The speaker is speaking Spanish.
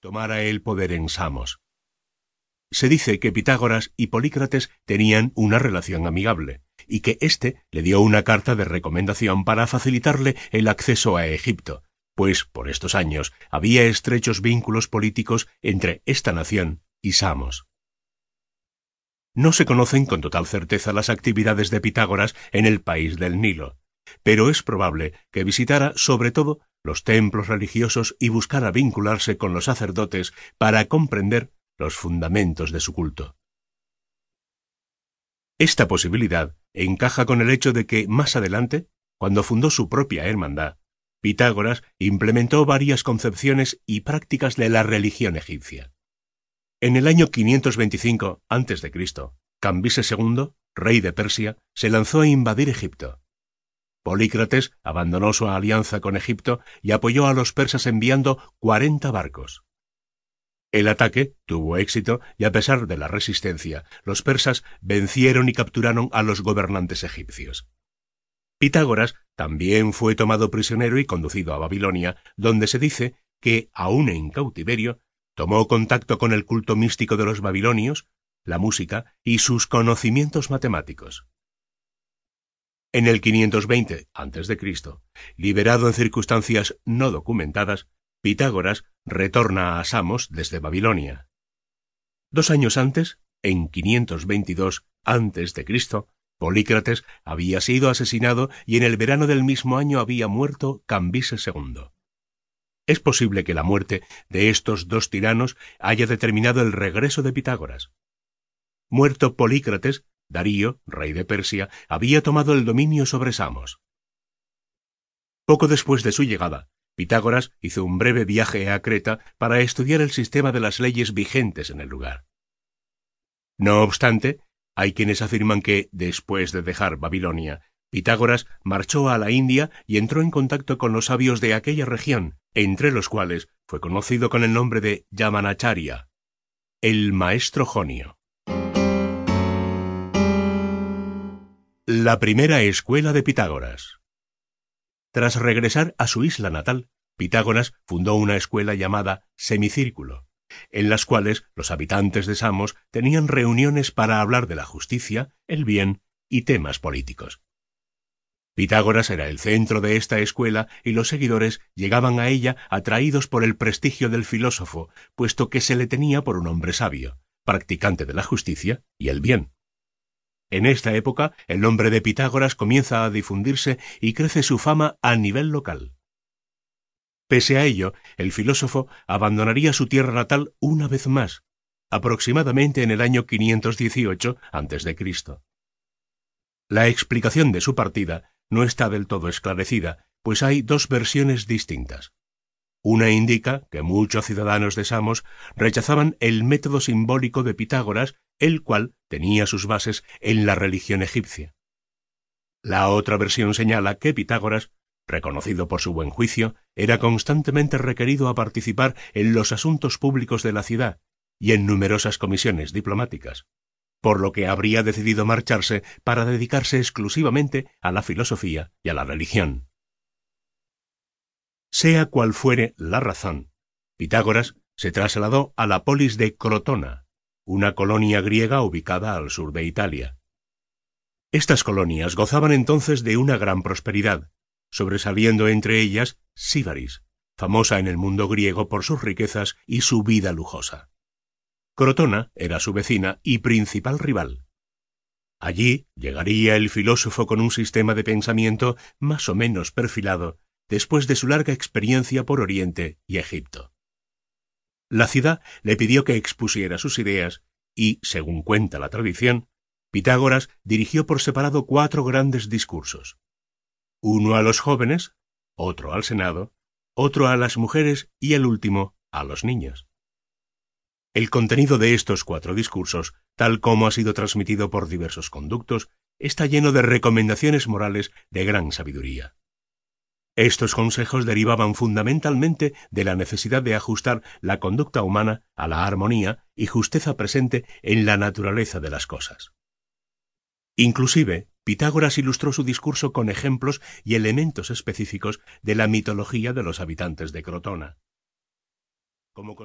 tomara el poder en Samos. Se dice que Pitágoras y Polícrates tenían una relación amigable, y que éste le dio una carta de recomendación para facilitarle el acceso a Egipto, pues por estos años había estrechos vínculos políticos entre esta nación y Samos. No se conocen con total certeza las actividades de Pitágoras en el país del Nilo, pero es probable que visitara sobre todo los templos religiosos y buscara vincularse con los sacerdotes para comprender los fundamentos de su culto. Esta posibilidad encaja con el hecho de que más adelante, cuando fundó su propia hermandad, Pitágoras implementó varias concepciones y prácticas de la religión egipcia. En el año 525 a.C., Cambises II, rey de Persia, se lanzó a invadir Egipto. Polícrates abandonó su alianza con Egipto y apoyó a los persas enviando cuarenta barcos. El ataque tuvo éxito y a pesar de la resistencia, los persas vencieron y capturaron a los gobernantes egipcios. Pitágoras también fue tomado prisionero y conducido a Babilonia, donde se dice que, aún en cautiverio, tomó contacto con el culto místico de los babilonios, la música y sus conocimientos matemáticos. En el 520 a.C., liberado en circunstancias no documentadas, Pitágoras retorna a Samos desde Babilonia. Dos años antes, en 522 a.C., Polícrates había sido asesinado y en el verano del mismo año había muerto Cambises II. Es posible que la muerte de estos dos tiranos haya determinado el regreso de Pitágoras. Muerto Polícrates, Darío, rey de Persia, había tomado el dominio sobre Samos. Poco después de su llegada, Pitágoras hizo un breve viaje a Creta para estudiar el sistema de las leyes vigentes en el lugar. No obstante, hay quienes afirman que, después de dejar Babilonia, Pitágoras marchó a la India y entró en contacto con los sabios de aquella región, entre los cuales fue conocido con el nombre de Yamanacharya, el maestro jonio. La primera escuela de Pitágoras. Tras regresar a su isla natal, Pitágoras fundó una escuela llamada Semicírculo, en las cuales los habitantes de Samos tenían reuniones para hablar de la justicia, el bien y temas políticos. Pitágoras era el centro de esta escuela y los seguidores llegaban a ella atraídos por el prestigio del filósofo, puesto que se le tenía por un hombre sabio, practicante de la justicia y el bien. En esta época, el nombre de Pitágoras comienza a difundirse y crece su fama a nivel local. Pese a ello, el filósofo abandonaría su tierra natal una vez más, aproximadamente en el año 518 a.C. La explicación de su partida no está del todo esclarecida, pues hay dos versiones distintas. Una indica que muchos ciudadanos de Samos rechazaban el método simbólico de Pitágoras, el cual tenía sus bases en la religión egipcia. La otra versión señala que Pitágoras, reconocido por su buen juicio, era constantemente requerido a participar en los asuntos públicos de la ciudad y en numerosas comisiones diplomáticas, por lo que habría decidido marcharse para dedicarse exclusivamente a la filosofía y a la religión. Sea cual fuere la razón, Pitágoras se trasladó a la polis de Crotona, una colonia griega ubicada al sur de Italia. Estas colonias gozaban entonces de una gran prosperidad, sobresaliendo entre ellas Síbaris, famosa en el mundo griego por sus riquezas y su vida lujosa. Crotona era su vecina y principal rival. Allí llegaría el filósofo con un sistema de pensamiento más o menos perfilado después de su larga experiencia por Oriente y Egipto. La ciudad le pidió que expusiera sus ideas y, según cuenta la tradición, Pitágoras dirigió por separado cuatro grandes discursos. Uno a los jóvenes, otro al Senado, otro a las mujeres y el último a los niños. El contenido de estos cuatro discursos, tal como ha sido transmitido por diversos conductos, está lleno de recomendaciones morales de gran sabiduría. Estos consejos derivaban fundamentalmente de la necesidad de ajustar la conducta humana a la armonía y justeza presente en la naturaleza de las cosas. Inclusive, Pitágoras ilustró su discurso con ejemplos y elementos específicos de la mitología de los habitantes de Crotona. Como